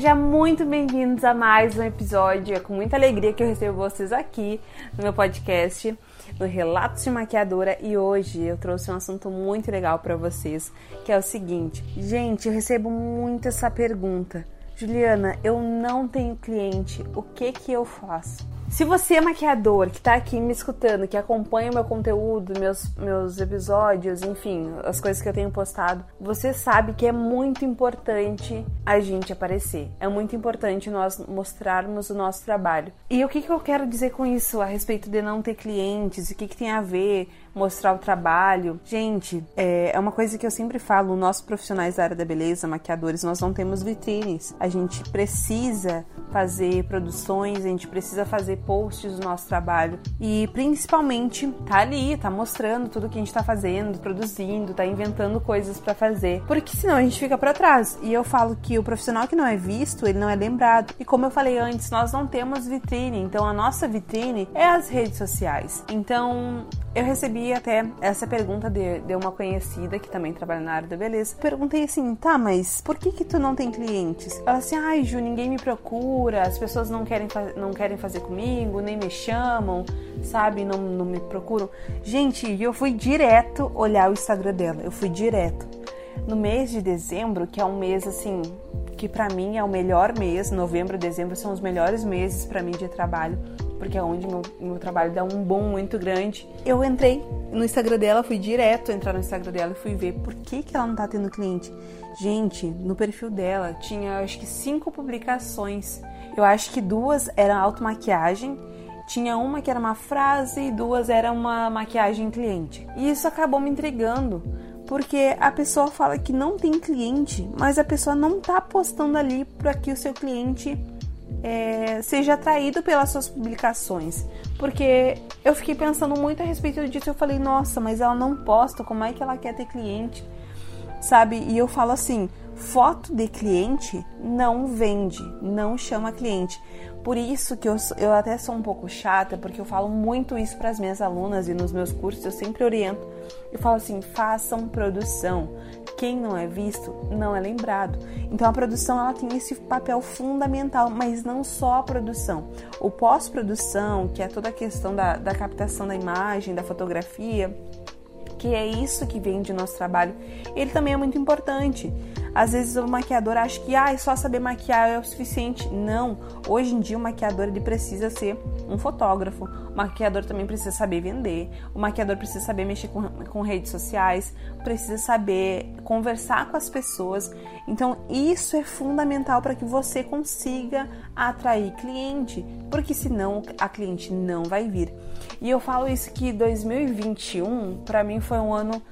Sejam muito bem-vindos a mais um episódio. É com muita alegria que eu recebo vocês aqui no meu podcast, no Relatos de Maquiadora. E hoje eu trouxe um assunto muito legal para vocês, que é o seguinte: gente, eu recebo muito essa pergunta. Juliana, eu não tenho cliente, o que que eu faço? Se você é maquiador que está aqui me escutando, que acompanha o meu conteúdo, meus, meus episódios, enfim, as coisas que eu tenho postado, você sabe que é muito importante a gente aparecer. É muito importante nós mostrarmos o nosso trabalho. E o que, que eu quero dizer com isso a respeito de não ter clientes? O que, que tem a ver mostrar o trabalho? Gente, é, é uma coisa que eu sempre falo: nós profissionais da área da beleza, maquiadores, nós não temos vitrines. A gente precisa fazer produções, a gente precisa fazer posts do nosso trabalho e principalmente tá ali, tá mostrando tudo que a gente tá fazendo, produzindo, tá inventando coisas para fazer, porque senão a gente fica para trás. E eu falo que o profissional que não é visto, ele não é lembrado. E como eu falei antes, nós não temos vitrine, então a nossa vitrine é as redes sociais. Então, eu recebi até essa pergunta de, de uma conhecida que também trabalha na área da beleza. Perguntei assim, tá, mas por que que tu não tem clientes? Ela assim, ai Ju, ninguém me procura, as pessoas não querem, não querem fazer comigo, nem me chamam, sabe, não, não me procuram. Gente, eu fui direto olhar o Instagram dela, eu fui direto. No mês de dezembro, que é um mês assim, que para mim é o melhor mês, novembro e dezembro são os melhores meses para mim de trabalho porque é onde meu, meu trabalho dá um bom muito grande. Eu entrei no Instagram dela, fui direto entrar no Instagram dela e fui ver por que, que ela não tá tendo cliente. Gente, no perfil dela tinha acho que cinco publicações. Eu acho que duas eram automaquiagem, tinha uma que era uma frase e duas era uma maquiagem cliente. E isso acabou me intrigando, porque a pessoa fala que não tem cliente, mas a pessoa não tá postando ali para que o seu cliente é, seja atraído pelas suas publicações. Porque eu fiquei pensando muito a respeito disso. Eu falei, nossa, mas ela não posta, como é que ela quer ter cliente? Sabe? E eu falo assim: foto de cliente não vende, não chama cliente. Por isso que eu, eu até sou um pouco chata, porque eu falo muito isso para as minhas alunas e nos meus cursos eu sempre oriento. Eu falo assim: façam produção. Quem não é visto não é lembrado. Então a produção ela tem esse papel fundamental, mas não só a produção. O pós-produção, que é toda a questão da, da captação da imagem, da fotografia, que é isso que vem de nosso trabalho, ele também é muito importante. Às vezes o maquiador acha que ah, só saber maquiar é o suficiente. Não. Hoje em dia o maquiador ele precisa ser um fotógrafo. O maquiador também precisa saber vender. O maquiador precisa saber mexer com, com redes sociais. Precisa saber conversar com as pessoas. Então isso é fundamental para que você consiga atrair cliente, porque senão a cliente não vai vir. E eu falo isso que 2021 para mim foi um ano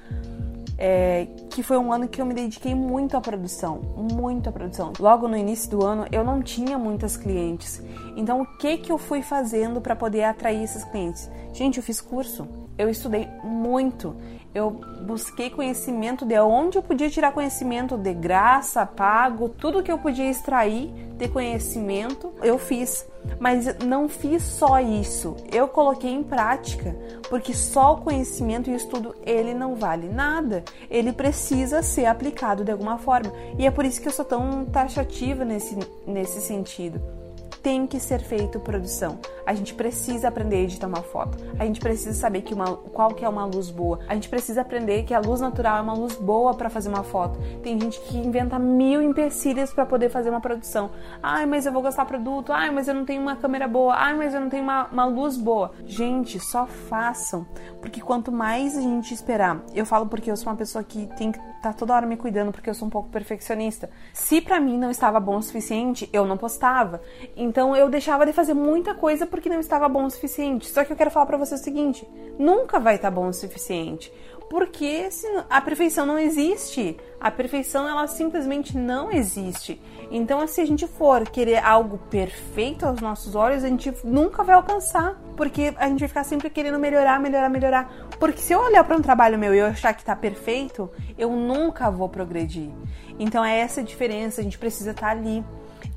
é, que foi um ano que eu me dediquei muito à produção, muito à produção. Logo no início do ano eu não tinha muitas clientes, então o que que eu fui fazendo para poder atrair esses clientes? Gente, eu fiz curso, eu estudei muito, eu busquei conhecimento de onde eu podia tirar conhecimento de graça, pago, tudo que eu podia extrair de conhecimento, eu fiz. Mas não fiz só isso, eu coloquei em prática, porque só o conhecimento e o estudo ele não vale nada, ele precisa ser aplicado de alguma forma. E é por isso que eu sou tão taxativa nesse, nesse sentido tem que ser feito produção. A gente precisa aprender a editar uma foto. A gente precisa saber que uma, qual que é uma luz boa. A gente precisa aprender que a luz natural é uma luz boa para fazer uma foto. Tem gente que inventa mil empecilhos para poder fazer uma produção. Ai, mas eu vou gastar produto. Ai, mas eu não tenho uma câmera boa. Ai, mas eu não tenho uma, uma luz boa. Gente, só façam. Porque quanto mais a gente esperar, eu falo porque eu sou uma pessoa que tem que tá toda hora me cuidando porque eu sou um pouco perfeccionista. Se para mim não estava bom o suficiente, eu não postava. Então eu deixava de fazer muita coisa porque não estava bom o suficiente. Só que eu quero falar para você o seguinte: nunca vai estar tá bom o suficiente. Porque a perfeição não existe. A perfeição ela simplesmente não existe. Então, se a gente for querer algo perfeito aos nossos olhos, a gente nunca vai alcançar, porque a gente vai ficar sempre querendo melhorar, melhorar, melhorar. Porque se eu olhar para um trabalho meu e eu achar que está perfeito, eu nunca vou progredir. Então é essa a diferença, a gente precisa estar tá ali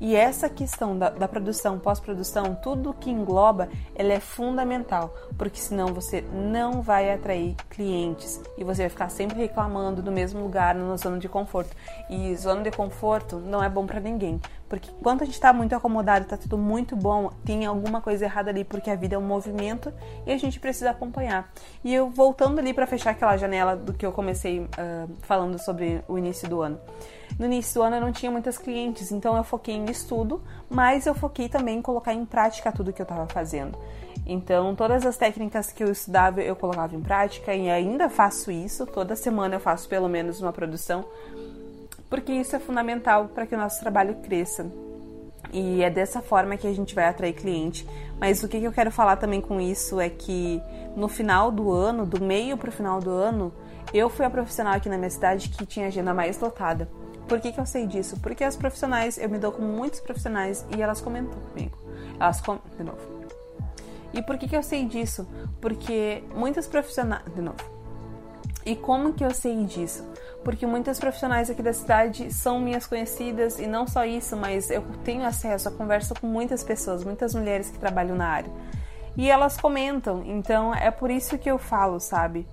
E essa questão da, da produção, pós-produção, tudo que engloba, ela é fundamental, porque senão você não vai atrair clientes e você vai ficar sempre reclamando do mesmo lugar, na zona de conforto. E zona de conforto não é bom para ninguém, porque quando a gente está muito acomodado, está tudo muito bom, tem alguma coisa errada ali, porque a vida é um movimento e a gente precisa acompanhar. E eu voltando ali para fechar aquela janela do que eu comecei uh, falando sobre o início do ano. No início do ano eu não tinha muitas clientes, então eu foquei em estudo, mas eu foquei também em colocar em prática tudo que eu estava fazendo. Então, todas as técnicas que eu estudava eu colocava em prática e ainda faço isso. Toda semana eu faço pelo menos uma produção, porque isso é fundamental para que o nosso trabalho cresça. E é dessa forma que a gente vai atrair cliente. Mas o que eu quero falar também com isso é que no final do ano, do meio para o final do ano, eu fui a profissional aqui na minha cidade que tinha agenda mais lotada. Por que, que eu sei disso? Porque as profissionais, eu me dou com muitos profissionais e elas comentam comigo. Elas com... De novo. E por que, que eu sei disso? Porque muitas profissionais. De novo. E como que eu sei disso? Porque muitas profissionais aqui da cidade são minhas conhecidas e não só isso, mas eu tenho acesso a conversa com muitas pessoas, muitas mulheres que trabalham na área. E elas comentam, então é por isso que eu falo, sabe?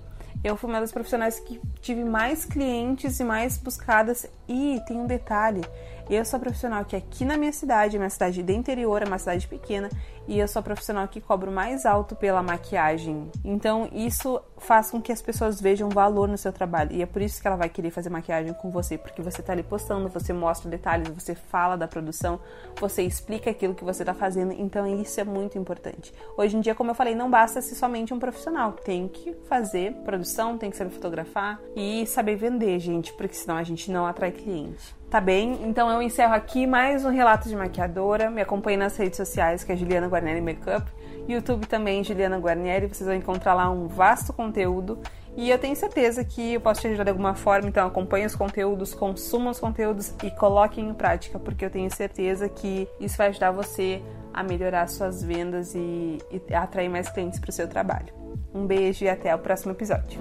Eu fui uma das profissionais que tive mais clientes e mais buscadas. E tem um detalhe: eu sou profissional que aqui na minha cidade, minha cidade de interior, é uma cidade pequena, e eu sou a profissional que cobro mais alto pela maquiagem. Então isso faz com que as pessoas vejam valor no seu trabalho. E é por isso que ela vai querer fazer maquiagem com você, porque você tá ali postando, você mostra detalhes, você fala da produção, você explica aquilo que você tá fazendo. Então isso é muito importante. Hoje em dia, como eu falei, não basta ser somente um profissional. Tem que fazer produção, tem que saber fotografar e saber vender, gente, porque senão a gente não atrai cliente. Tá bem? Então eu encerro aqui mais um relato de maquiadora. Me acompanhe nas redes sociais, que é Juliana Guarnieri Makeup. YouTube também, Juliana Guarnieri. Vocês vão encontrar lá um vasto conteúdo. E eu tenho certeza que eu posso te ajudar de alguma forma. Então acompanhe os conteúdos, consuma os conteúdos e coloque em prática, porque eu tenho certeza que isso vai ajudar você a melhorar suas vendas e, e atrair mais clientes para o seu trabalho. Um beijo e até o próximo episódio.